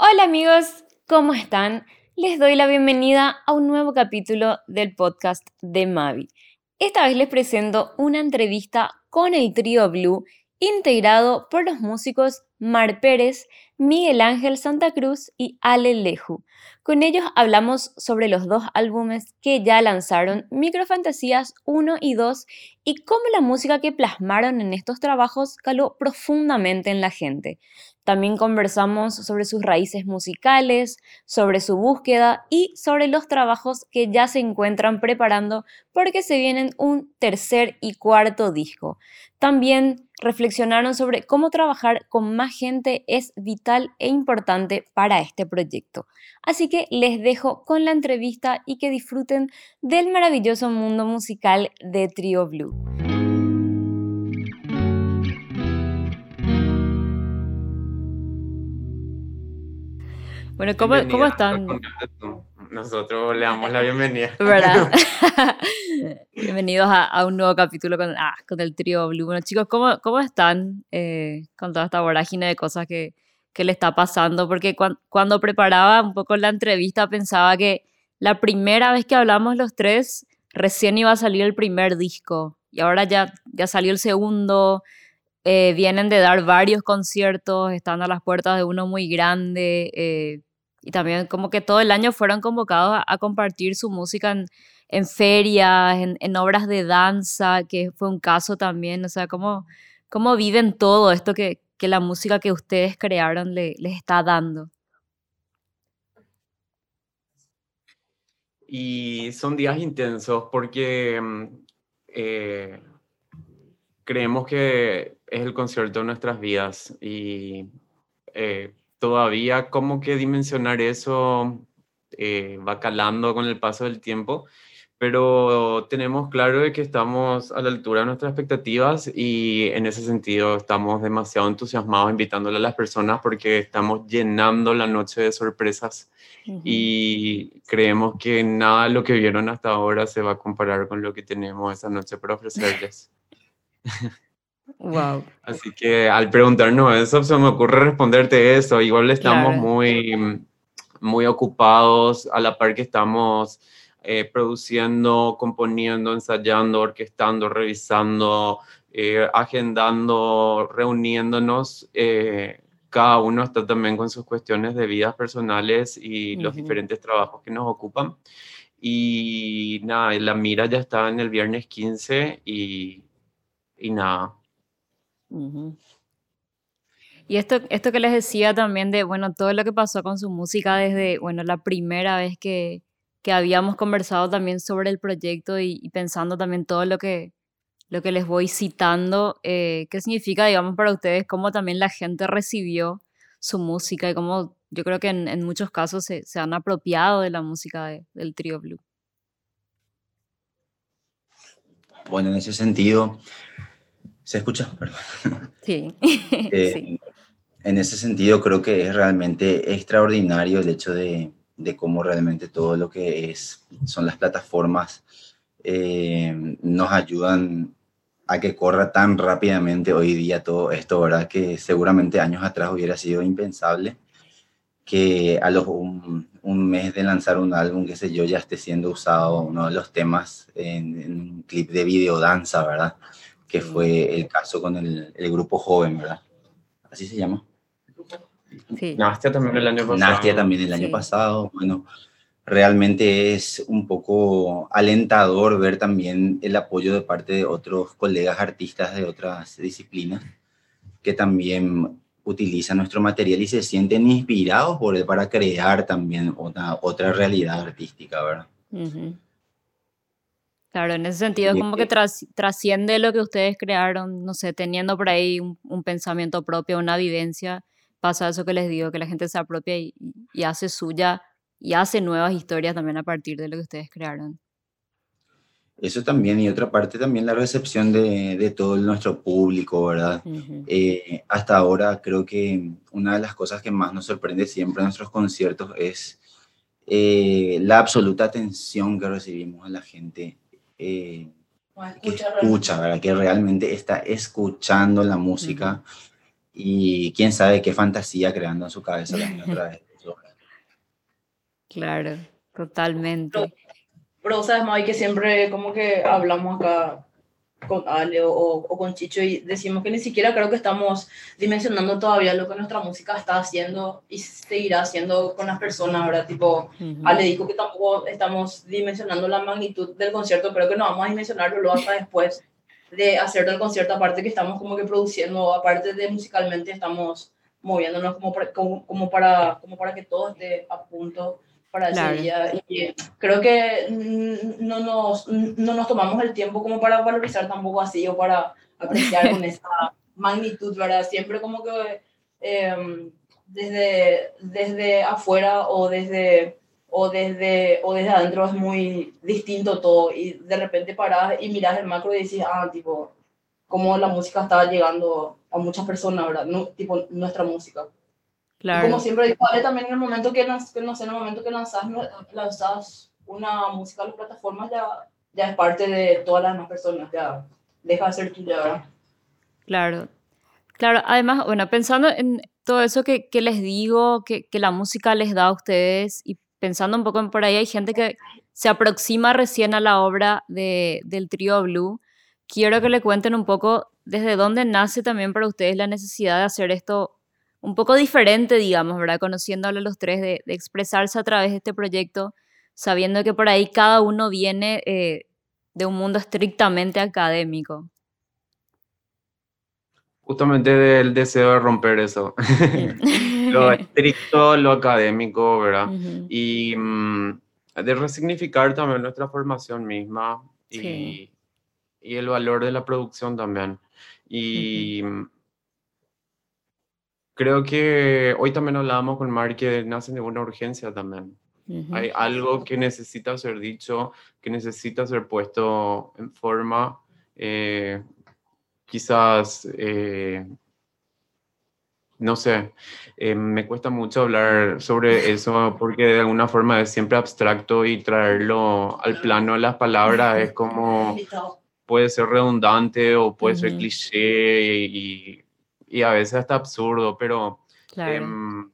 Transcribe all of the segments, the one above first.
Hola amigos, ¿cómo están? Les doy la bienvenida a un nuevo capítulo del podcast de Mavi. Esta vez les presento una entrevista con el trío Blue integrado por los músicos Mar Pérez, Miguel Ángel Santa Cruz y Ale Leju. Con ellos hablamos sobre los dos álbumes que ya lanzaron, Microfantasías 1 y 2, y cómo la música que plasmaron en estos trabajos caló profundamente en la gente. También conversamos sobre sus raíces musicales, sobre su búsqueda y sobre los trabajos que ya se encuentran preparando porque se vienen un tercer y cuarto disco. También reflexionaron sobre cómo trabajar con más gente es vital e importante para este proyecto. Así que les dejo con la entrevista y que disfruten del maravilloso mundo musical de Trio Blue. Bueno, ¿cómo, ¿cómo están? Nosotros le damos la bienvenida. ¿Verdad? Bienvenidos a, a, un nuevo capítulo con, ah, con el trío Blue. Bueno, chicos, ¿cómo, cómo están eh, con toda esta vorágine de cosas que, que le está pasando? Porque cuando preparaba un poco la entrevista pensaba que la primera vez que hablamos los tres, recién iba a salir el primer disco. Y ahora ya, ya salió el segundo. Eh, vienen de dar varios conciertos, están a las puertas de uno muy grande. Eh, y también como que todo el año fueron convocados a, compartir su música en, en ferias, en, en, obras de danza, que fue un caso también, o sea, cómo, cómo viven todo esto que, que la música que ustedes crearon le, les está dando. Y son días intensos porque mm, eh, creemos que es el concierto de nuestras vidas y eh, todavía como que dimensionar eso eh, va calando con el paso del tiempo, pero tenemos claro de que estamos a la altura de nuestras expectativas y en ese sentido estamos demasiado entusiasmados invitándole a las personas porque estamos llenando la noche de sorpresas y creemos que nada de lo que vieron hasta ahora se va a comparar con lo que tenemos esa noche para ofrecerles. Wow. Así que al preguntarnos eso, se me ocurre responderte eso. Igual estamos muy, muy ocupados a la par que estamos eh, produciendo, componiendo, ensayando, orquestando, revisando, eh, agendando, reuniéndonos. Eh, cada uno está también con sus cuestiones de vidas personales y los diferentes trabajos que nos ocupan. Y nada, la mira ya está en el viernes 15 y, y nada, y esto, esto que les decía también de, bueno, todo lo que pasó con su música desde, bueno, la primera vez que, que habíamos conversado también sobre el proyecto y, pensando también todo lo que, lo que les voy citando, eh, qué significa, digamos, para ustedes, cómo también la gente recibió su música y cómo yo creo que en, en muchos casos se, se, han apropiado de la música del trío Blue. Bueno, en ese sentido, ¿Se escucha? Sí. Eh, sí. En ese sentido, creo que es realmente extraordinario el hecho de, de cómo realmente todo lo que es, son las plataformas eh, nos ayudan a que corra tan rápidamente hoy día todo esto, ¿verdad? Que seguramente años atrás hubiera sido impensable que a los un, un, mes de lanzar un álbum, qué sé yo, ya esté siendo usado uno de los temas en, en un clip de videodanza, ¿verdad? Que fue el caso con el, el grupo joven, ¿verdad? Así se llama. Sí. Nastia también el año pasado. Nastia también el año pasado. Bueno, realmente es un poco alentador ver también el apoyo de parte de otros colegas artistas de otras disciplinas que también utilizan nuestro material y se sienten inspirados por él para crear también otra, otra realidad artística, ¿verdad? Uh Claro, en ese sentido es como que trasciende lo que ustedes crearon, no sé, teniendo por ahí un, pensamiento propio, una vivencia, pasa eso que les digo, que la gente se apropia y, hace suya y hace nuevas historias también a partir de lo que ustedes crearon. Eso también, y otra parte también la recepción de, de todo nuestro público, ¿verdad? Eh, hasta ahora creo que una de las cosas que más nos sorprende siempre en nuestros conciertos es eh, la absoluta atención que recibimos de la gente eh, que escucha, ¿verdad? que realmente está escuchando la música y quién sabe qué fantasía creando en su cabeza otra vez. Claro, totalmente. Pero, sabes, May, que siempre como que hablamos acá con Ale o, con Chicho y decimos que ni siquiera creo que estamos dimensionando todavía lo que nuestra música está haciendo y seguirá haciendo con las personas, ¿verdad? Tipo, Ale dijo que tampoco estamos dimensionando la magnitud del concierto, creo que no vamos a dimensionarlo luego hasta después de hacer el concierto, aparte que estamos como que produciendo, aparte de musicalmente estamos moviéndonos como para, como, para, como para que todo esté a punto para ese día. Y creo que no nos, no nos tomamos el tiempo como para valorizar tampoco así o para apreciar con esa magnitud, ¿verdad? Siempre como que em, desde, desde afuera o desde, o, desde, o desde adentro es muy distinto todo y de repente paras y miras el macro y dices, ah, tipo, cómo la música está llegando a muchas personas, ¿verdad? No, tipo, nuestra música. Como siempre digo, también en el momento que, no sé, en el momento que lanzas, lanzas una música a las plataformas, ya, ya es parte de todas las demás personas, ya deja de ser tuya, ¿verdad? Claro. Claro, además, bueno, pensando en todo eso que, que les digo, que, que, la música les da a ustedes y pensando un poco por ahí, hay gente que se aproxima recién a la obra de, del trío Blue. Quiero que le cuenten un poco desde dónde nace también para ustedes la necesidad de hacer esto un poco diferente, digamos, ¿verdad? Conociéndolo los tres, de, expresarse a través de este proyecto, sabiendo que por ahí cada uno viene eh, de un mundo estrictamente académico. Justamente del deseo de romper eso. lo estricto, lo académico, ¿verdad? Y mm, de resignificar también nuestra formación misma y, y, el valor de la producción también. Y creo que hoy también hablábamos con Mar que nace de una urgencia también. Hay algo que necesita ser dicho, que necesita ser puesto en forma. Eh, quizás, eh, no sé, eh, me cuesta mucho hablar sobre eso porque de alguna forma es siempre abstracto y traerlo al plano de las palabras es como puede ser redundante o puede ser cliché y y a veces hasta absurdo, pero em,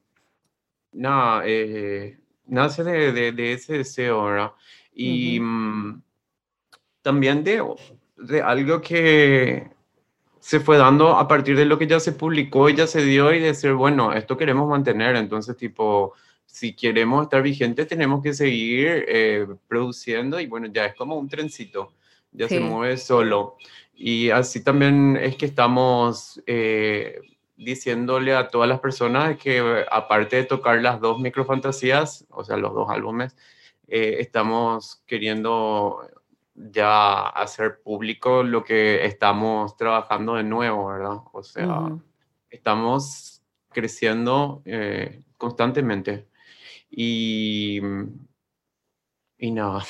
nada, eh, nace de, de, ese deseo, ¿verdad? Y mm, también de, de algo que se fue dando a partir de lo que ya se publicó y ya se dio y decir, bueno, esto queremos mantener, entonces tipo, si queremos estar vigentes tenemos que seguir eh, produciendo y bueno, ya es como un trencito, ya se mueve solo. Y así también es que estamos eh, diciéndole a todas las personas que aparte de tocar las dos microfantasías, o sea, los dos álbumes, eh, estamos queriendo ya hacer público lo que estamos trabajando de nuevo, ¿verdad? O sea, estamos creciendo eh, constantemente. Y, y nada.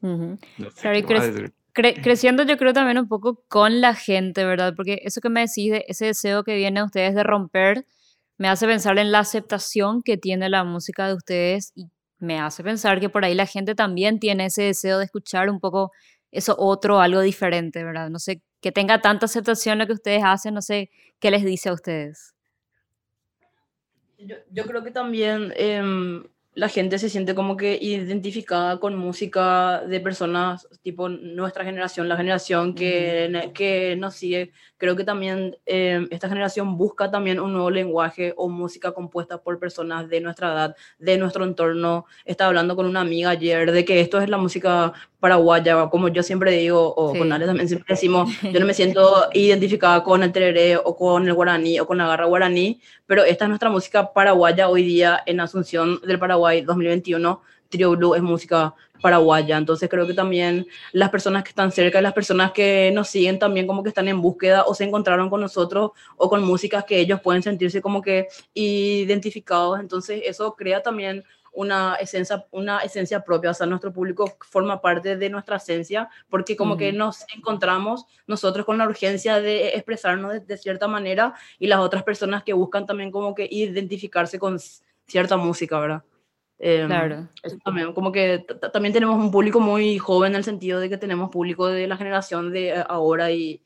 no creciendo yo creo también un poco con la gente, ¿verdad? Porque eso que me decís, de ese deseo que viene a ustedes de romper, me hace pensar en la aceptación que tiene la música de ustedes y me hace pensar que por ahí la gente también tiene ese deseo de escuchar un poco eso otro, algo diferente, ¿verdad? No sé, que tenga tanta aceptación lo que ustedes hacen, no sé qué les dice a ustedes. Yo, creo que también em, la gente se siente como que identificada con música de personas tipo nuestra generación, la generación que, que nos sigue. Creo que también em, esta generación busca también un nuevo lenguaje o música compuesta por personas de nuestra edad, de nuestro entorno. Estaba hablando con una amiga ayer de que esto es la música paraguaya, como yo siempre digo, o con Ale también siempre decimos, yo no me siento identificada con el tereré o con el guaraní o con la garra guaraní, pero esta es nuestra música paraguaya hoy día en Asunción del Paraguay 2021. Trio Blue es música paraguaya, entonces creo que también las personas que están cerca, las personas que nos siguen también como que están en búsqueda o se encontraron con nosotros o con músicas que ellos pueden sentirse como que identificados, entonces eso crea también una esencia, una esencia propia, o sea, nuestro público forma parte de nuestra esencia, porque como que nos encontramos nosotros con la urgencia de expresarnos de, cierta manera y las otras personas que buscan también como que identificarse con cierta música, ¿verdad? Em, claro. también, como que también tenemos un público muy joven en el sentido de que tenemos público de la generación de ahora y,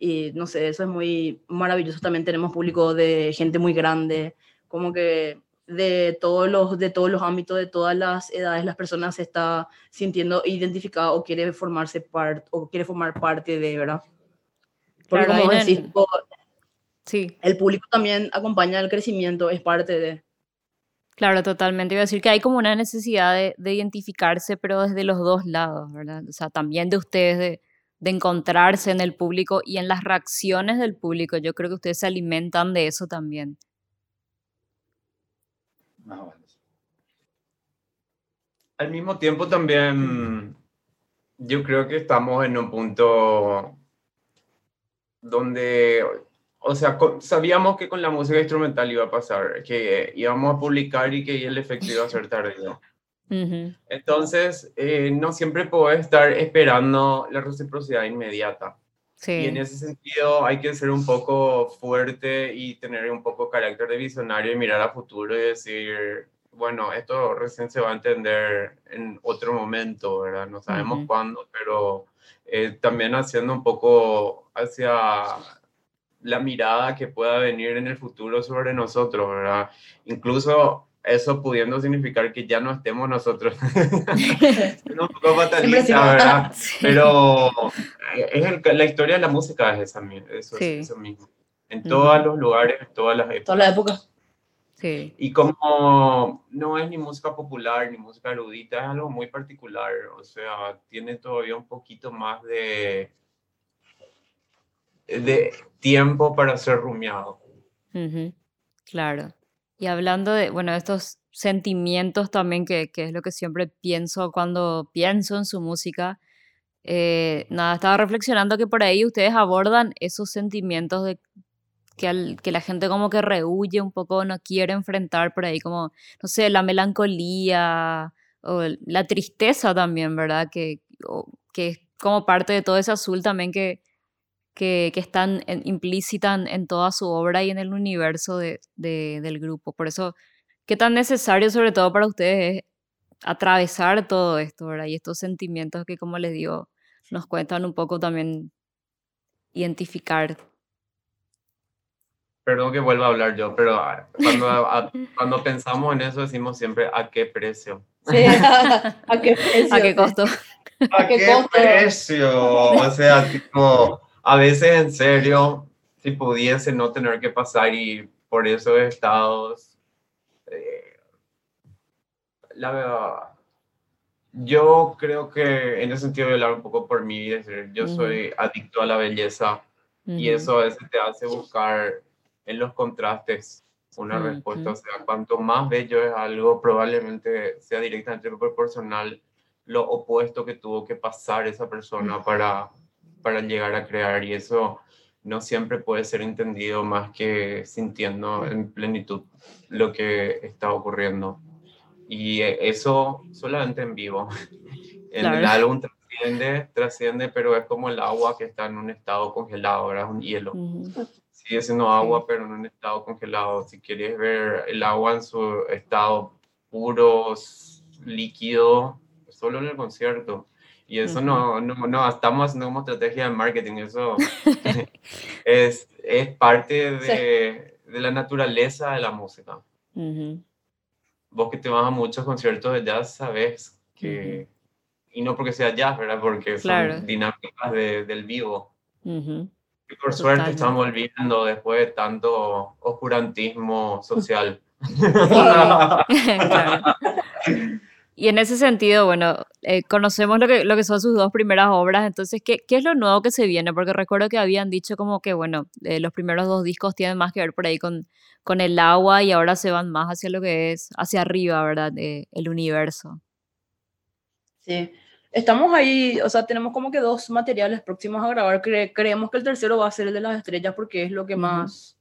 y no sé, eso es muy maravilloso. También tenemos público de gente muy grande, como que de todos los, de todos los ámbitos, de todas las edades, las personas se está sintiendo identificada o quiere formarse parte o quiere formar parte de, ¿verdad? Porque Claro, como decís, o- Sí, el público también acompaña el crecimiento, es parte de... claro, totalmente. Iba a decir que hay como una necesidad de, de identificarse, pero desde los dos lados, ¿verdad? O sea, también de ustedes, de, de encontrarse en el público y en las reacciones del público. Yo creo que ustedes se alimentan de eso también. Más o menos. Al mismo tiempo también yo creo que estamos en un punto donde, o sea, sabíamos que con la música instrumental iba a pasar, que íbamos a publicar y que el efecto iba a ser tardío. Entonces, eh, no siempre puedo estar esperando la reciprocidad inmediata. Y en Sí, ese sentido hay que ser un poco fuerte y tener un poco carácter de visionario y mirar a futuro y decir, bueno, esto recién se va a entender en otro momento, ¿verdad? No sabemos Ujú. cuándo, pero eh, también haciendo un poco hacia la mirada que pueda venir en el futuro sobre nosotros, ¿verdad? Incluso eso pudiendo significar que ya no estemos nosotros. un poco fatalista, ¿verdad? Sí. Pero eh, es el- la historia de la música es esa, eso, es Sí. eso mismo. En Ujú. todos los lugares, en todas las épocas. Toda la época. sí, Y como no es ni música popular ni música erudita, es algo muy particular. O sea, tiene todavía un poquito más de, de tiempo para ser rumiado. ujú, Claro. Y hablando de, bueno, estos sentimientos también, que, que es lo que siempre pienso cuando pienso en su música, eh, nada, estaba reflexionando que por ahí ustedes abordan esos sentimientos de que, al- que la gente como que rehuye un poco, no quiere enfrentar por ahí, como, no sé, la melancolía o la tristeza también, ¿verdad? Que, o- que es como parte de todo ese azul también que, que, que están en- implícita en, toda su obra y en el universo de, de- del grupo. Por eso, qué tan necesario sobre todo para ustedes es atravesar todo esto, ¿verdad? Y estos sentimientos que, como les digo, nos cuentan un poco también identificar. Perdón que vuelva a hablar yo, pero ah, cuando, a- cuando pensamos en eso decimos siempre a qué precio. Sí. ¿A qué precio? ¿A qué costo? ¿A qué qué, costo? precio? O sea, tipo, a veces en serio, si pudiese no tener que pasar y por esos estados, eh, la verdad, yo creo que en ese sentido voy a hablar un poco por mí, decir, yo Ujú. soy adicto a la belleza y Ujú, eso a veces te hace buscar en los contrastes una Ujú. respuesta. O sea, cuanto más bello es algo, probablemente sea directamente proporcional lo opuesto que tuvo que pasar esa persona para, para llegar a crear. Y eso no siempre puede ser entendido más que sintiendo en plenitud lo que está ocurriendo. Y eso solamente en vivo. En el álbum trasciende, trasciende, pero es como el agua que está en un estado congelado. Es un hielo sigue siendo agua, pero en un estado congelado. Si quieres ver el agua en su estado puro, líquido, solo en el concierto. Y eso no, no, no, estamos haciendo como estrategia de marketing, eso es, es parte de, de la naturaleza de la música. ujú, Vos que te vas a muchos conciertos de jazz, sabes que, y no porque sea jazz, ¿verdad? Porque son Claro. dinámicas de- del vivo. Y por suerte estamos olvidando después de tanto oscurantismo social. Claro. Y en ese sentido, bueno, eh, conocemos lo que, lo que son sus dos primeras obras, entonces, ¿qué, qué es lo nuevo que se viene? Porque recuerdo que habían dicho como que, bueno, eh, los primeros dos discos tienen más que ver por ahí con, con el agua y ahora se van más hacia lo que es, hacia arriba, ¿verdad? Eh, el universo. Sí. Estamos ahí, o sea, tenemos como que dos materiales próximos a grabar. Cre- creemos que el tercero va a ser el de las estrellas porque es lo que más,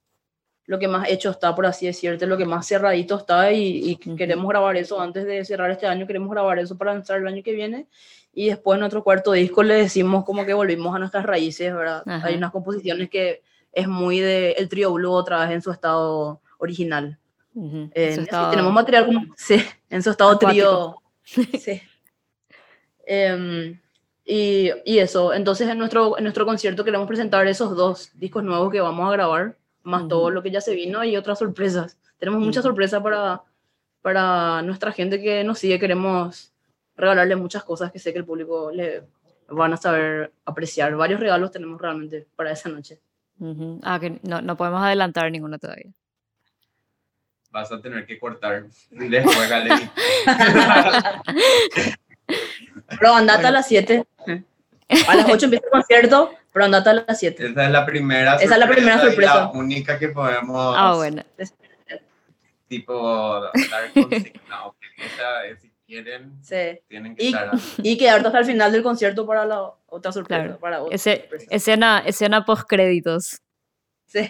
lo que más hecho está, por así decirte, lo que más cerradito está y, y queremos grabar eso antes de cerrar este año, queremos grabar eso para lanzar el año que viene y después en nuestro cuarto disco le decimos como que volvimos a nuestras raíces, ¿verdad? Ajá. Hay unas composiciones que es muy de el trío Blue otra vez en su estado original. Ujú. Eh, Eso sí, estaba- tenemos material como, sí, en su estado Acuático. trío. Sí. Em, Y, y eso, entonces en nuestro, en nuestro concierto queremos presentar esos dos discos nuevos que vamos a grabar, más todo Ujú. lo que ya se vino y otras sorpresas. Tenemos muchas Ujú. sorpresas para, para nuestra gente que nos sigue. Queremos regalarle muchas cosas que sé que el público le van a saber apreciar. Varios regalos tenemos realmente para esa noche. Ujú. Ah, que no, no podemos adelantar ninguno todavía. Vas a tener que cortar después, Galería. Pero andate a las 7. A las 8 empieza el concierto, pero andate a las 7. Esa es la primera Esa es la primera y sorpresa. la única que podemos, Ah, bueno. tipo, dar. Esa, si quieren, Sí. tienen que Y- estar Y quedarte hasta el final del concierto para la otra sorpresa. Claro. Para otra Ese, sorpresa. escena, escena post créditos. Sí.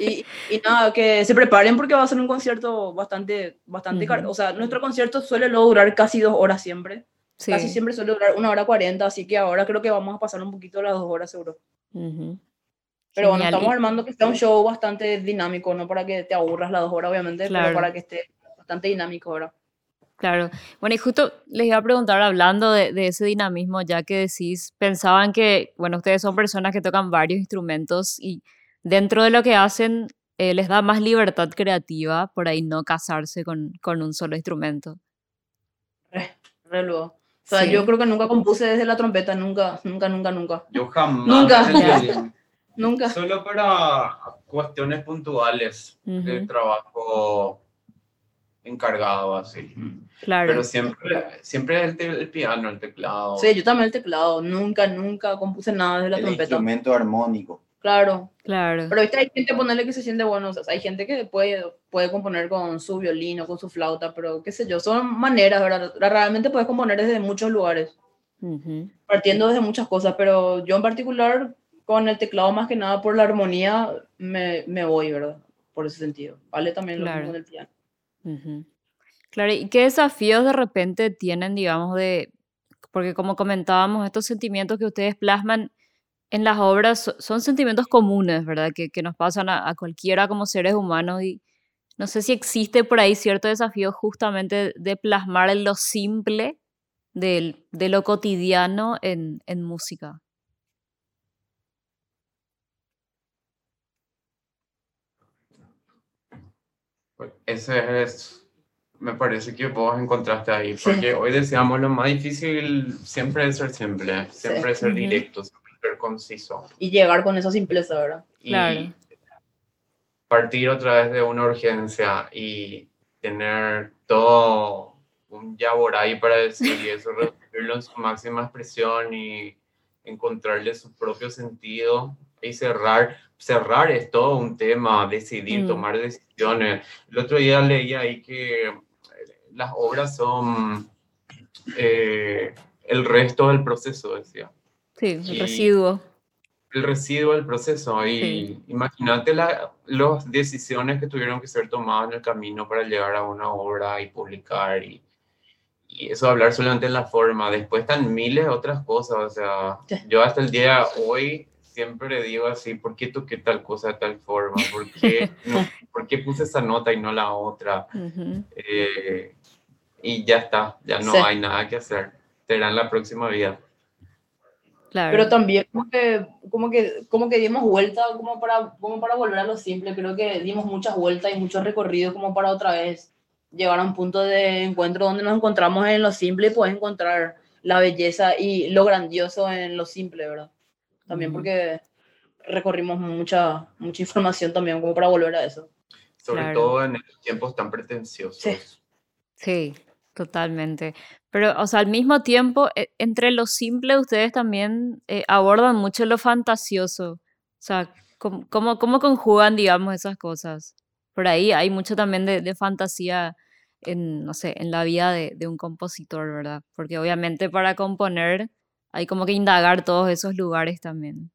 Y, y nada, que se preparen porque va a ser un concierto bastante, bastante Ujú. caro. O sea, nuestro concierto suele luego durar casi dos horas siempre. Sí. Casi siempre suele durar una hora cuarenta, así que ahora creo que vamos a pasar un poquito las dos horas seguro. Ujú. Pero bueno, Genial. estamos Y- armando que sea un show bastante dinámico, no para que te aburras las dos horas, obviamente, Claro. pero para que esté bastante dinámico ahora. Claro. Bueno, y justo les iba a preguntar, hablando de, de ese dinamismo, ya que decís, pensaban que, bueno, ustedes son personas que tocan varios instrumentos y dentro de lo que hacen eh, les da más libertad creativa, por ahí no casarse con, con un solo instrumento. Re, re luego. O sea, Sí. yo creo que nunca compuse desde la trompeta, nunca, nunca, nunca, nunca. Yo jamás. Nunca. Nunca. Solo para cuestiones puntuales de Ujú. trabajo encargado, así. Claro. Pero siempre, siempre el, el piano, el teclado. Sí, yo también el teclado, nunca, nunca compuse nada desde la El trompeta. instrumento armónico. Claro, Claro. pero viste, hay gente, ponerle que se siente bueno, o sea, hay gente que puede, puede componer con su violín o con su flauta, pero qué sé yo, son maneras, ¿verdad? Realmente puedes componer desde muchos lugares, partiendo desde muchas cosas, pero yo en particular, con el teclado más que nada por la armonía, me, me voy, ¿verdad? Por ese sentido. Vale también lo Claro. mismo con el piano. Ujú. Claro, ¿y qué desafíos de repente tienen, digamos, de, porque como comentábamos, estos sentimientos que ustedes plasman en las obras so- son sentimientos comunes, ¿verdad? Que, que nos pasan a, a cualquiera como seres humanos y no sé si existe por ahí cierto desafío justamente de plasmar lo simple del- de lo cotidiano en, en música. Pues Ese es, me parece que vos encontraste ahí, Sí. porque hoy decíamos lo más difícil siempre es ser simple, siempre es ser directo, ser conciso. Y llegar con esa simpleza, ¿verdad? Y Claro. partir otra vez de una urgencia y tener todo un yaboray para decir y eso reducirlo en su máxima expresión y encontrarle su propio sentido y cerrar. Cerrar es todo un tema, decidir, Mm. tomar decisiones. El otro día leí ahí que eh, las obras son eh, el resto del proceso, decía Sí, el residuo. el residuo del proceso. Y Sí. imagínate la- las decisiones que tuvieron que ser tomadas en el camino para llegar a una obra y publicar. Y, y eso hablar solamente en la forma. Después están miles de otras cosas. O sea, Sí. yo hasta el día de hoy siempre digo así, ¿por qué toqué tal cosa de tal forma? ¿Por qué, no- ¿por qué puse esa nota y no la otra? Ujú. Eh, y ya está, ya no Sí. hay nada que hacer. Será en la próxima vida. Claro. Pero también como que, como que, como que dimos vuelta como para, como para volver a lo simple. Creo que dimos muchas vueltas y muchos recorridos como para otra vez llegar a un punto de encuentro donde nos encontramos en lo simple y puedes encontrar la belleza y lo grandioso en lo simple, ¿verdad? También Ujú. porque recorrimos mucha, mucha información también como para volver a eso. Sobre Claro. todo en tiempos tan pretenciosos. Sí. Sí, totalmente. Pero, o sea, al mismo tiempo, e- entre lo simple, ustedes también eh, abordan mucho lo fantasioso. O sea, ¿cómo, cómo, cómo conjugan, digamos, esas cosas? Por ahí hay mucho también de, de fantasía en, no sé, en la vida de, de un compositor, ¿verdad? Porque obviamente para componer hay como que indagar todos esos lugares también.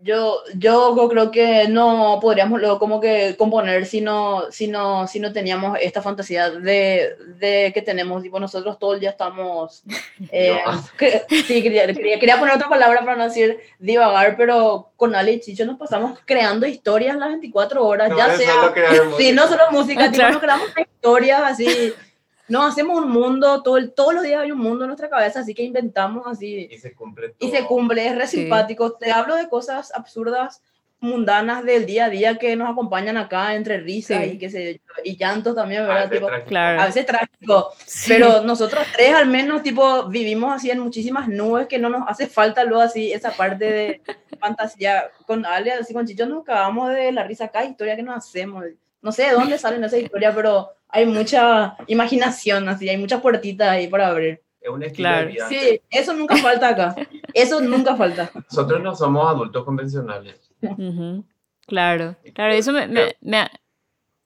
Yo, yo creo que no podríamos luego como que componer si no, si no, si no teníamos esta fantasía de, de que tenemos, tipo, nosotros todo el día estamos... eh, que- sí, quería, quería, poner otra palabra para no decir divagar, pero con Ale y Chicho nos pasamos creando historias las 24 horas, No ya sea... crear Sí, no solo música, Ah, tipo, nos creamos historias así no hacemos un mundo, todo el, todos los días hay un mundo en nuestra cabeza, así que inventamos así. Y se cumple Y se todo. cumple, es re Sí. simpático. Te hablo de cosas absurdas, mundanas del día a día que nos acompañan acá entre risas Sí. y, sé yo, y llantos también, A ¿verdad? veces Tipo, trágico. Claro. a veces trágico, Sí. pero nosotros tres al menos tipo vivimos así en muchísimas nubes que no nos hace falta luego así esa parte de fantasía con Ale, así con Chicho nos cagamos de la risa cada historia que nos hacemos. No sé de dónde salen esas historias, pero hay mucha imaginación así, hay muchas puertitas ahí para abrir. Es un estilo Claro. de vida. Sí, eso nunca falta acá. Eso nunca falta. Nosotros no somos adultos convencionales. Ujú, Claro, claro, eso me, me, me-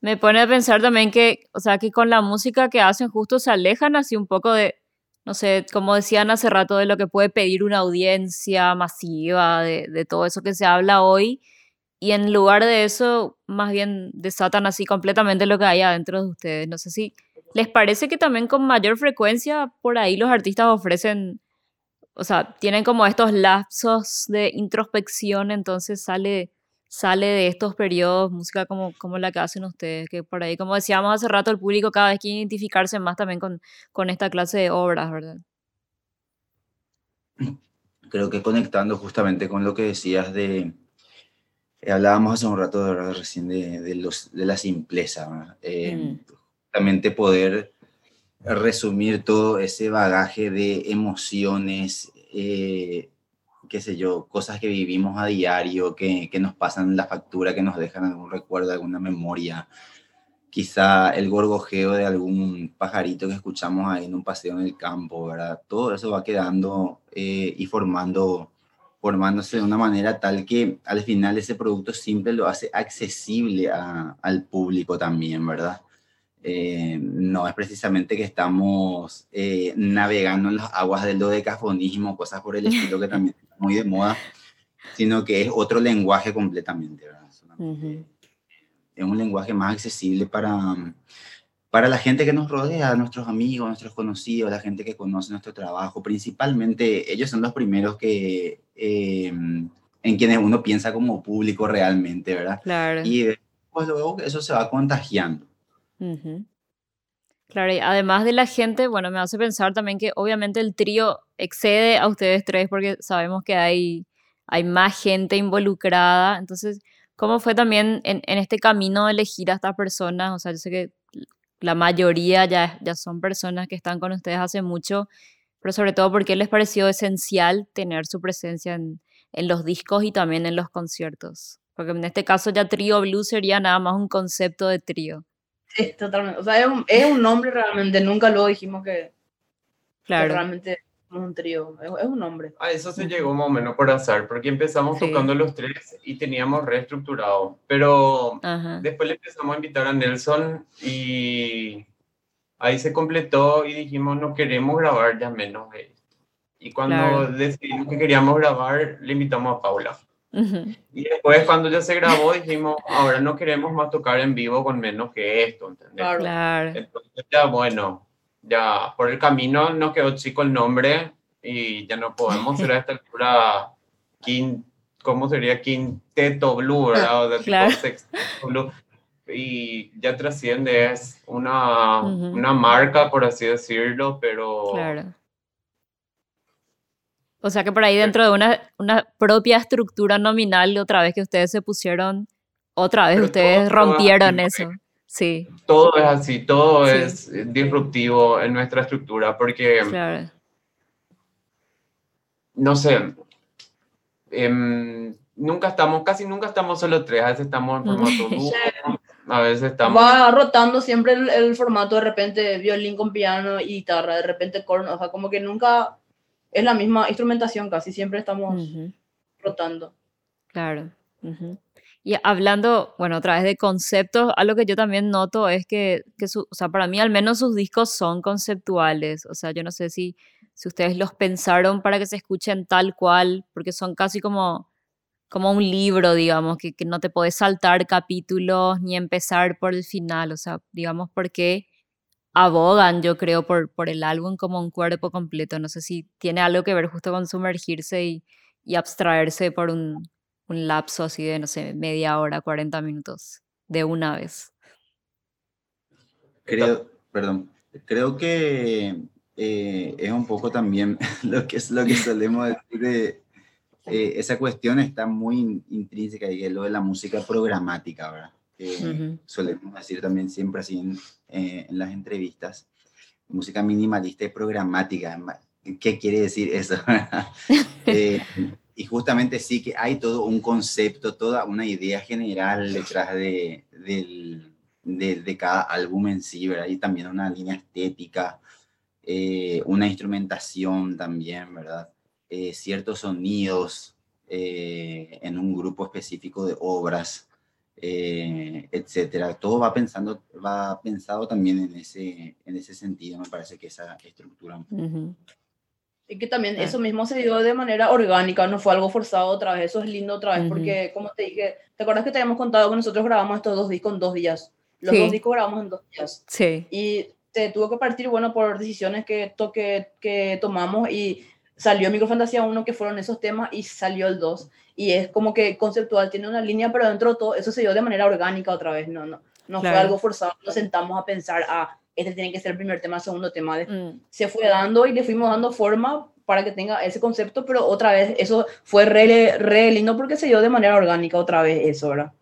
me pone a pensar también que, o sea, que con la música que hacen justo se alejan así un poco de, no sé, como decían hace rato, de lo que puede pedir una audiencia masiva, de, de todo eso que se habla hoy, y en lugar de eso, más bien desatan así completamente lo que hay adentro de ustedes. No sé si les parece que también con mayor frecuencia por ahí los artistas ofrecen, o sea, tienen como estos lapsos de introspección, entonces sale sale de estos periodos música como, como la que hacen ustedes, que por ahí, como decíamos hace rato, el público cada vez quiere identificarse más también con, con esta clase de obras, ¿verdad? Creo que conectando justamente con lo que decías de, eh, hablábamos hace un rato ¿verdad? recién de, de los, de la simpleza. Eh, Mm. justamente poder resumir todo ese bagaje de emociones, eh, qué sé yo, cosas que vivimos a diario, que, que nos pasan la factura, que nos dejan algún recuerdo, alguna memoria, quizá el gorgojeo de algún pajarito que escuchamos ahí en un paseo en el campo, ¿verdad? Todo eso va quedando eh, y formando, formándose de una manera tal que al final ese producto simple lo hace accesible a- al público también, ¿verdad? Eh, no es precisamente que estamos eh, navegando en las aguas del dodecafonismo, cosas por el estilo que también muy de moda, sino que es otro lenguaje completamente, ¿verdad? Es un lenguaje más accesible para, para la gente que nos rodea, nuestros amigos, nuestros conocidos, la gente que conoce nuestro trabajo. Principalmente ellos son los primeros que, eh, en quienes uno piensa como público realmente, ¿verdad? Claro. Y pues luego eso se va contagiando. Claro, y además de la gente, bueno, me hace pensar también que obviamente el trío excede a ustedes tres porque sabemos que hay, hay más gente involucrada. Entonces, ¿cómo fue también en, en este camino de elegir a estas personas? O sea, yo sé que la mayoría ya, ya son personas que están con ustedes hace mucho, pero sobre todo porque les pareció esencial tener su presencia en, en los discos y también en los conciertos. Porque en este caso ya trío blues sería nada más un concepto de trío. Sí, totalmente. O sea, es un, es un nombre realmente. Nunca luego dijimos que, que Claro. realmente un trío. Es, es un nombre. A eso se llegó más o menos por azar, porque empezamos Sí. tocando los tres y teníamos reestructurado. Pero Ajá. después le empezamos a invitar a Nelson y ahí se completó y dijimos no queremos grabar ya menos de esto. Y cuando Claro. decidimos que queríamos grabar, le invitamos a Paula. Y después cuando ya se grabó dijimos, ahora no queremos más tocar en vivo con menos que esto, ¿entendés? Claro. Claro. Entonces ya bueno, ya por el camino nos quedó chico el nombre y ya no podemos ser a esta altura ¿cómo sería? Quinteto Blue, ¿verdad? O sea, tipo Claro. sexteto Blue. Y ya trasciende, es una, una marca, por así decirlo, pero Claro. O sea que por ahí dentro de una, una propia estructura nominal, otra vez que ustedes se pusieron, otra vez Pero ustedes rompieron eso. Sí, todo es así, todo Sí. es disruptivo en nuestra estructura, porque claro. no sé, em, nunca estamos, casi nunca estamos solo tres, a veces estamos en formato dúo, a veces estamos... Va rotando siempre el, el formato, de repente violín con piano y guitarra, de repente corno, o sea, como que nunca es la misma instrumentación, casi siempre estamos rotando. Claro. ujú. Y hablando, bueno, otra vez de conceptos, algo que yo también noto es que, que su- o sea, para mí al menos sus discos son conceptuales. O sea, yo no sé si, si ustedes los pensaron para que se escuchen tal cual, porque son casi como, como un libro, digamos, que, que no te podés saltar capítulos ni empezar por el final. O sea, digamos, porque abogan, yo creo, por, por el álbum como un cuerpo completo. No sé si tiene algo que ver justo con sumergirse y, y abstraerse por un, un lapso así de, no sé, media hora, 40 minutos, de una vez. Creo, perdón, Creo que eh, es un poco también lo que es lo que solemos decir de eh, esa cuestión está muy intrínseca y es lo de la música programática, ¿verdad? Solemos decir también siempre así en, eh, en, las entrevistas, música minimalista y programática. ¿Qué quiere decir eso? y justamente sí que hay todo un concepto, toda una idea general detrás de, de, de cada álbum en sí, ¿verdad? Y también una línea estética, eh, una instrumentación también, ¿verdad? Eh, ciertos sonidos eh, en un grupo específico de obras, etcétera. Todo va pensando, va pensado también en ese, en ese sentido, me parece que esa estructura. Y que también eso mismo se dio de manera orgánica, no fue algo forzado otra vez, eso es lindo otra vez, porque como te dije, ¿te acuerdas que te habíamos contado que nosotros grabamos estos dos discos en dos días? Los dos discos grabamos en dos días. Sí. Y tuvo que partir, bueno, por decisiones que, toque, que tomamos y salió Microfantasía 1, que fueron esos temas, y salió el 2. Y es como que conceptual, tiene una línea, pero dentro de todo eso se dio de manera orgánica otra vez, no, no, no fue algo forzado, nos sentamos a pensar, ah, este tiene que ser el primer tema, el segundo tema. Mm. Se fue dando y le fuimos dando forma para que tenga ese concepto, pero otra vez eso fue re, re lindo porque se dio de manera orgánica otra vez eso, ¿verdad?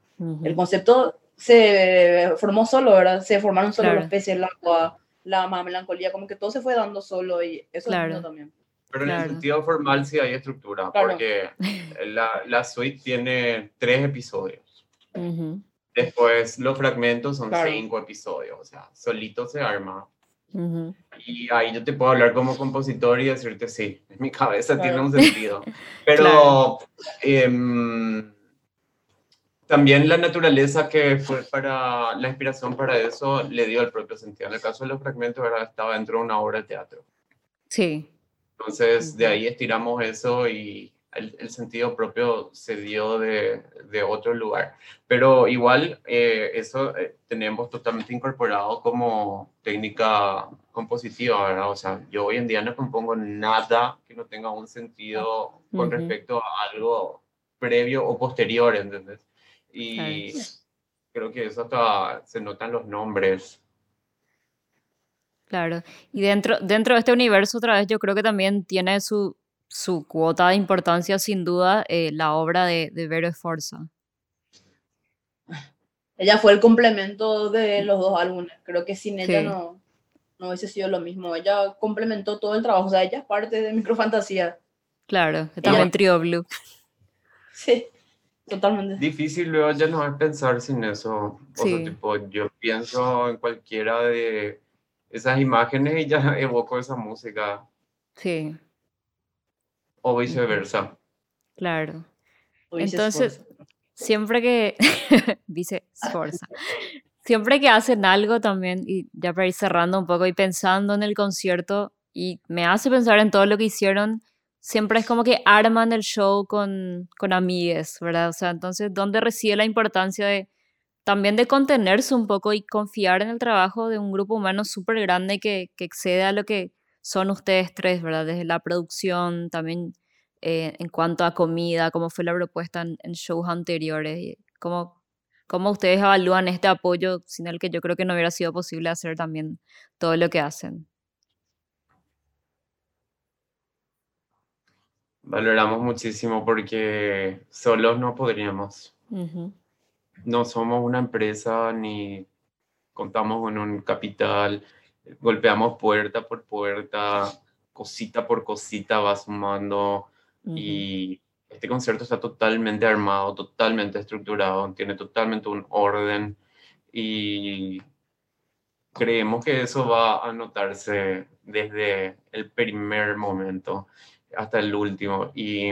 El concepto se formó solo, ¿verdad? Se formaron solo los peces, el agua, la melancolía, como que todo se fue dando solo y eso es lindo también. Pero en el sentido formal sí hay estructura, porque la, la, suite tiene tres episodios. Después los fragmentos son cinco episodios, o sea, solito se arma. Y ahí yo te puedo hablar como compositor y decirte, sí, en mi cabeza tiene un sentido. Pero em, también la naturaleza que fue para la inspiración para eso le dio el propio sentido. En el caso de los fragmentos, ¿verdad? estaba dentro de una obra de teatro. Sí. Entonces, de ahí estiramos eso y el, sentido propio se dio de, de otro lugar. Pero igual, eh, eso eh, tenemos totalmente incorporado como técnica compositiva, ¿verdad? O sea, yo hoy en día no compongo nada que no tenga un sentido con respecto a algo previo o posterior, ¿entendés? Y creo que eso hasta se notan los nombres. Claro, y dentro, dentro de este universo otra vez yo creo que también tiene su, su cuota de importancia sin duda eh, la obra de, de Vero Forza. Ella fue el complemento de los dos álbumes, creo que sin ella no, no hubiese sido lo mismo, ella complementó todo el trabajo, o sea, ella es parte de Microfantasía. Claro, también Trio Blue. Sí. Totalmente. Difícil luego ya no es pensar sin eso. tipo, yo pienso en cualquiera de esas imágenes y ya evoco esa música. Sí. O viceversa. Claro. Entonces, siempre que. viceversa. siempre que hacen algo también, y ya para ir cerrando un poco y pensando en el concierto, y me hace pensar en todo lo que hicieron siempre es como que arman el show con, con amigues, ¿verdad? O sea, entonces, ¿dónde reside la importancia de también de contenerse un poco y confiar en el trabajo de un grupo humano súper grande que, que, excede a lo que son ustedes tres, ¿verdad? Desde la producción, también eh, en cuanto a comida, cómo fue la propuesta en, shows anteriores, cómo, cómo ustedes evalúan este apoyo sin el que yo creo que no hubiera sido posible hacer también todo lo que hacen. valoramos muchísimo porque solos no podríamos. No somos una empresa ni contamos con un capital, golpeamos puerta por puerta, cosita por cosita va sumando y este concierto está totalmente armado, totalmente estructurado, tiene totalmente un orden y creemos que eso va a notarse desde el primer momento hasta el último. Y,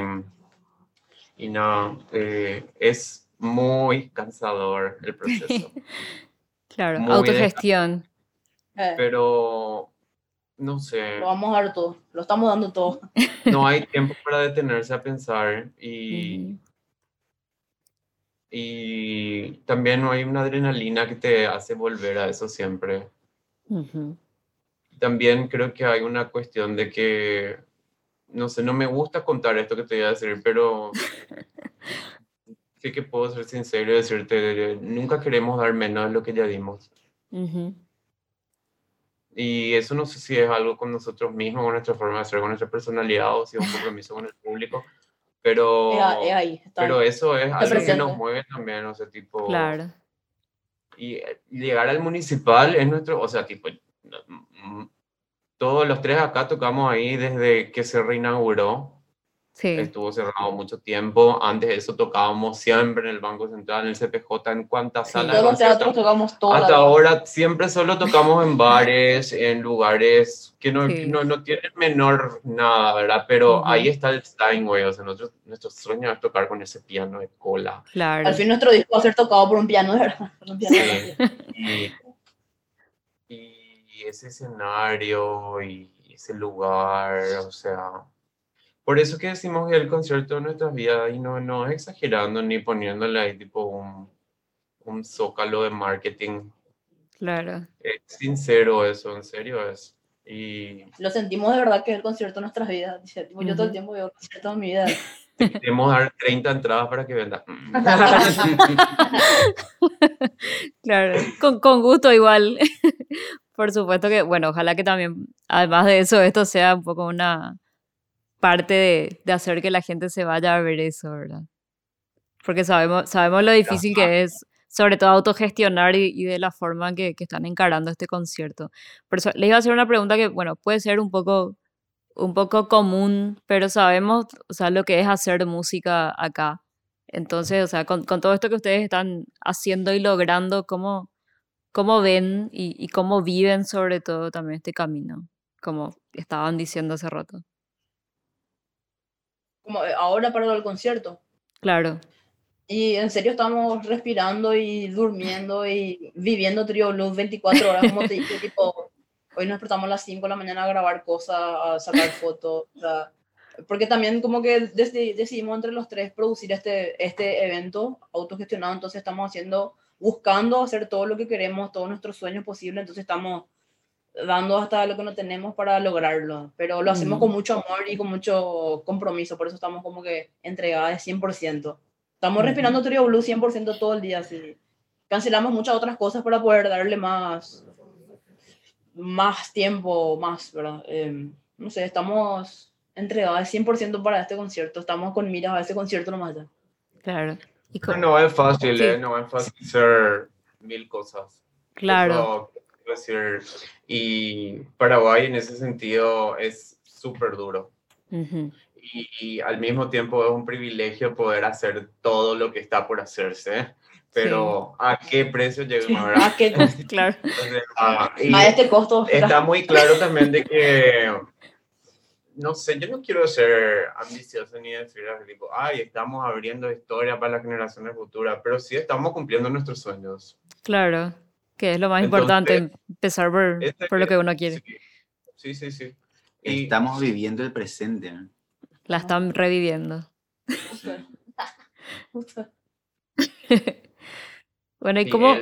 y no, eh, es muy cansador el proceso. claro, autogestión. Eh. Pero, no sé. Lo vamos a dar todo, lo estamos dando todo. No hay tiempo para detenerse a pensar y... Y también no hay una adrenalina que te hace volver a eso siempre. También creo que hay una cuestión de que no sé, no me gusta contar esto que te voy a decir, pero sí que puedo ser sincero y decirte, nunca queremos dar menos de lo que ya dimos. Y eso no sé si es algo con nosotros mismos, con nuestra forma de ser, con nuestra personalidad o si es un compromiso con el público. Pero, ahí. pero eso es algo que presente. nos mueve también, o sea, tipo... Claro. Y eh, llegar al municipal es nuestro, o sea, tipo, todos los tres acá tocamos ahí desde que se reinauguró. Sí. Estuvo cerrado mucho tiempo. Antes de eso tocábamos siempre en el Banco Central, en el CPJ, en cuantas Sí. salas de Todos teatros tocamos toda Hasta ahora siempre solo tocamos en bares, en lugares que no, Sí. que no, no tienen menor nada, ¿verdad? Pero ahí está el Steinway, o sea, nosotros, nuestro sueño es tocar con ese piano de cola. Claro. Al fin nuestro disco va a ser tocado por un piano, de verdad. por un piano de verdad. Y, y ese escenario y ese lugar, o sea, por eso que decimos que el concierto de nuestras vidas, y no, no es exagerando ni poniéndole ahí tipo un, un zócalo de marketing, Claro. es sincero eso, en serio es. Y Lo sentimos de verdad que es el concierto de nuestras vidas. Dice, tipo, Yo todo el tiempo veo conciertos en mi vida. queremos dar 30 entradas para que venda. Claro, con, con gusto igual. Por supuesto que, bueno, ojalá que también, además de eso, esto sea un poco una parte de, de hacer que la gente se vaya a ver eso, ¿verdad? Porque sabemos, sabemos lo difícil que es, sobre todo autogestionar y, y de la forma que, que están encarando este concierto. Por eso les iba a hacer una pregunta que, bueno, puede ser un poco, un poco común, pero sabemos, o sea, lo que es hacer música acá. Entonces, o sea, con, con todo esto que ustedes están haciendo y logrando, ¿cómo, cómo ven y, y cómo viven sobre todo también este camino? Como estaban diciendo hace rato. Como eh, ahora para el concierto. Claro, Y en serio estamos respirando y durmiendo y viviendo Trio Blues 24 horas, como te dije, tipo, hoy nos despertamos a las 5 de la mañana a grabar cosas, a sacar fotos, o sea, porque también como que deci- decidimos entre los tres producir este, este evento autogestionado, entonces estamos haciendo, buscando hacer todo lo que queremos, todos nuestros sueños posibles, entonces estamos dando hasta lo que no tenemos para lograrlo, pero lo hacemos Ujú. con mucho amor y con mucho compromiso, por eso estamos como que entregadas 100%. Estamos Ujú. respirando Trio Blue 100% todo el día, así. Cancelamos muchas otras cosas para poder darle más, más tiempo, más, ¿verdad? Eh, no sé, estamos entregadas 100% para este concierto, estamos con miras a ese concierto nomás ya. claro. Y co- Pero no es fácil, Sí. ¿eh? No es fácil hacer mil cosas. claro, Eso decir, y Paraguay en ese sentido es súper duro. Y, y al mismo tiempo es un privilegio poder hacer todo lo que está por hacerse. Pero ¿a qué precio llegamos ahora? ¿A qué costo? claro, Entonces, ah, A este costo. está muy claro también de que, no sé, yo no quiero ser ambicioso ni decir así, tipo, ay, estamos abriendo historia para las generaciones futuras, pero sí estamos cumpliendo nuestros sueños. claro. Que es lo más Entonces, importante, empezar por, Este por lo que uno quiere. Sí, sí, sí. Y Estamos viviendo el presente. ¿no? La están reviviendo. Bueno, ¿y cómo,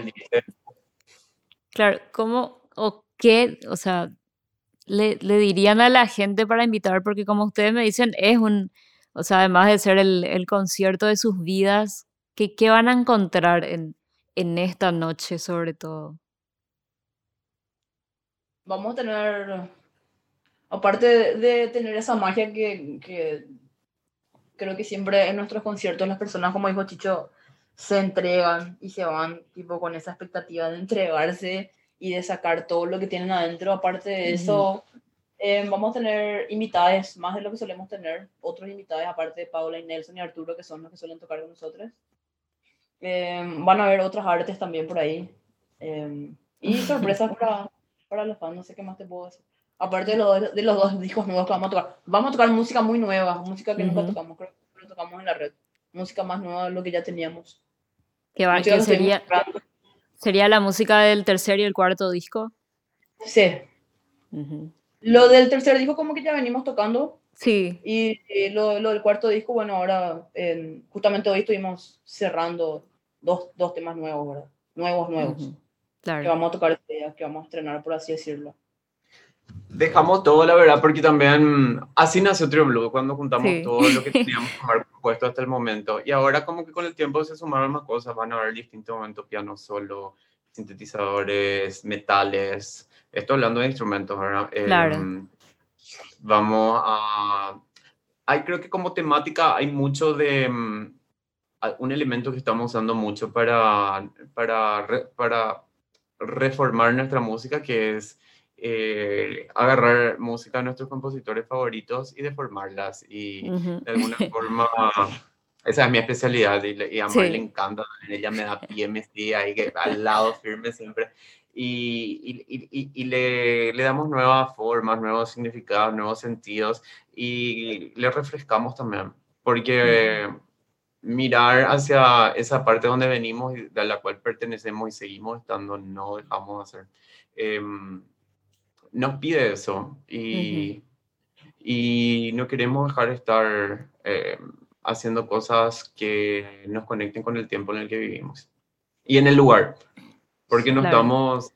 claro, cómo o qué, o sea, le, le dirían a la gente para invitar? Porque como ustedes me dicen, es un, o sea, además de ser el, el concierto de sus vidas, ¿qué, qué van a encontrar en, en esta noche sobre todo? Vamos a tener, aparte de, tener esa magia que, que creo que siempre en nuestros conciertos las personas, como dijo Chicho, se entregan y se van tipo con esa expectativa de entregarse y de sacar todo lo que tienen adentro. Aparte de eso, eh, vamos a tener invitados, más de lo que solemos tener, otros invitados, aparte de Paula y Nelson y Arturo, que son los que suelen tocar con nosotros. Eh, van a haber otras artes también por ahí. eh, y sorpresas para, para los fans, no sé qué más te puedo decir. Aparte de los, de los dos discos nuevos que vamos a tocar. Vamos a tocar música muy nueva, música que nunca Ujú. tocamos, creo que lo tocamos en la red. Música más nueva de lo que ya teníamos. ¿Qué, va- que sería, sería la música del tercer y el cuarto disco? Sí. Ujú. Lo del tercer disco como que ya venimos tocando Sí, y, y lo, lo del cuarto disco, bueno, ahora en- justamente hoy estuvimos cerrando dos, dos temas nuevos, ¿verdad? Nuevos, nuevos. ujú, Que claro. vamos a tocar este día, que vamos a estrenar, por así decirlo. Dejamos todo, la verdad, porque también así nació Trio Blue, cuando juntamos Sí. todo lo que teníamos que puesto hasta el momento. Y ahora como que con el tiempo se sumaron más cosas, van a haber distintos momentos, piano solo, sintetizadores, metales, estoy hablando de instrumentos, ¿verdad? Claro. Em, vamos a... Hay, creo que como temática hay mucho de... un elemento que estamos usando mucho para, para, para reformar nuestra música, que es eh, agarrar música de nuestros compositores favoritos y deformarlas. Y Ujú. de alguna forma, esa es mi especialidad y, y a Mar Sí. le encanta, ella me da pie, me sigue ahí que al lado firme siempre. Y, y- y- le, le damos nuevas formas, nuevos significados, nuevos sentidos y le refrescamos también, porque mirar hacia esa parte donde venimos y de la cual pertenecemos y seguimos estando, no dejamos de hacer. Em, nos pide eso y, y no queremos dejar de estar eh, haciendo cosas que nos conecten con el tiempo en el que vivimos y en el lugar, porque no Claro. estamos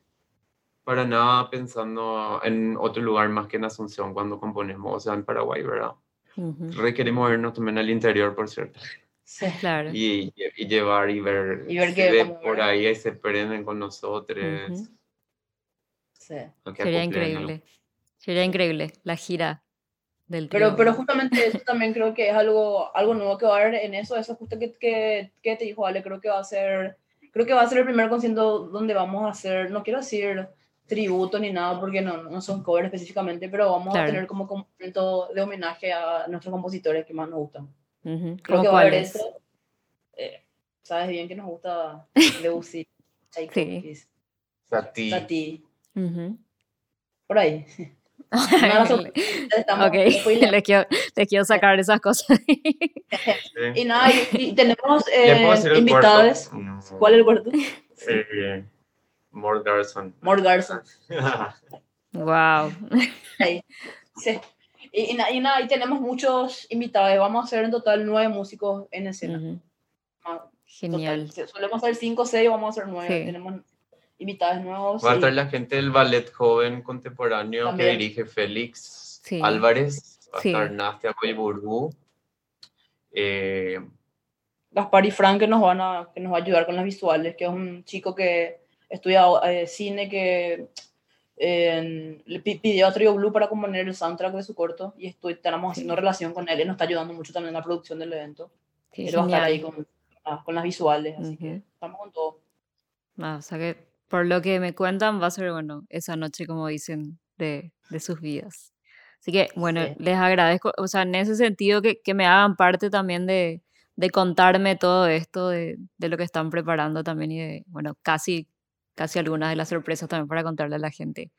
para nada pensando en otro lugar más que en Asunción cuando componemos, o sea, en Paraguay, ¿verdad? Ujú. Requerimos vernos también al interior, por cierto, Sí. Claro. y, y llevar y ver, Y ver que como por ver- ahí y se prenden con nosotros. Ujú. sí. o que Sería acoplen increíble. Sería increíble la gira del Pero, trío. pero justamente eso también creo que es algo, algo nuevo que va a haber en eso, eso justo que, que, que te dijo Ale, creo que va a ser, creo que va a ser el primer concierto donde vamos a hacer, no quiero decir tributo ni nada porque no, no son covers específicamente, pero vamos Claro. a tener como momento de homenaje a nuestros compositores que más nos gustan. Creo ¿Cómo que va a haber eso. Eh, Sabes bien que nos gusta Debussy, Tchaikovsky, Satie. Satie, por ahí. No, estamos- ok, les quiero, les quiero sacar esas cosas. Sí. Y nada, y, y tenemos ¿Le puedo eh, invitados. ¿Cuál es el cuarto? eh, Mort Garson. Mort Garson. wow. Ahí. Sí. Y, y, na- y nada, y tenemos muchos invitados. Vamos a hacer en total nueve músicos en escena. Ah, Genial. total. Solemos hacer cinco o seis, vamos a hacer nueve. Sí. Tenemos invitados nuevos. Va a y- estar la gente del ballet joven contemporáneo También. que dirige Félix Sí. Álvarez. Va a Sí. estar Nastia. Eh, Gaspar y Frank que nos van a, que nos va a ayudar con las visuales, que es un chico que estudia eh, cine, que eh, le pi- pidió a Trio Blue para componer el soundtrack de su corto y estoy, estamos haciendo relación con él y nos está ayudando mucho también en la producción del evento. Qué Él va a estar ahí con, ah, con las visuales, así que Ujú. estamos con todo. Ah, o sea que por lo que me cuentan va a ser, bueno, esa noche, como dicen, de, de sus vidas. Así que, bueno, Sí. les agradezco, o sea, en ese sentido que, que me hagan parte también de, de contarme todo esto, de, de lo que están preparando también y de, bueno, casi, casi algunas de las sorpresas también para contarle a la gente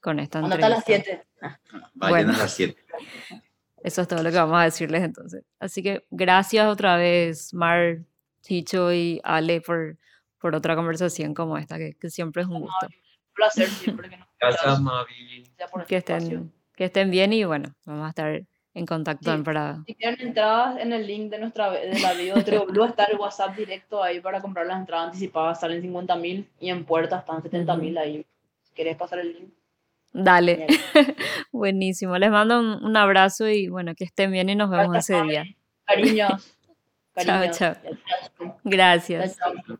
con esta Andate a las entrevista. 7. Vayan Bueno. a las 7. Eso es todo lo que vamos a decirles entonces. Así que gracias otra vez, Mar, Chicho y Ale, por, por otra conversación como esta, que, que siempre es un gusto. Un placer siempre que nos gracias, Mavi. Que estén, que estén bien y bueno, vamos a estar en contacto Sí. también para... Si quieren entradas en el link de nuestra de la bio de Blue está el WhatsApp directo ahí para comprar las entradas anticipadas, salen 50 mil y en puerta están 70 mil ahí. Si quieres pasar el link. Dale, buenísimo. Les mando un, un abrazo y bueno, que estén bien y nos vemos ese día. Cariños. Cariños. chao. Chao, chao. Gracias. Chao, chao.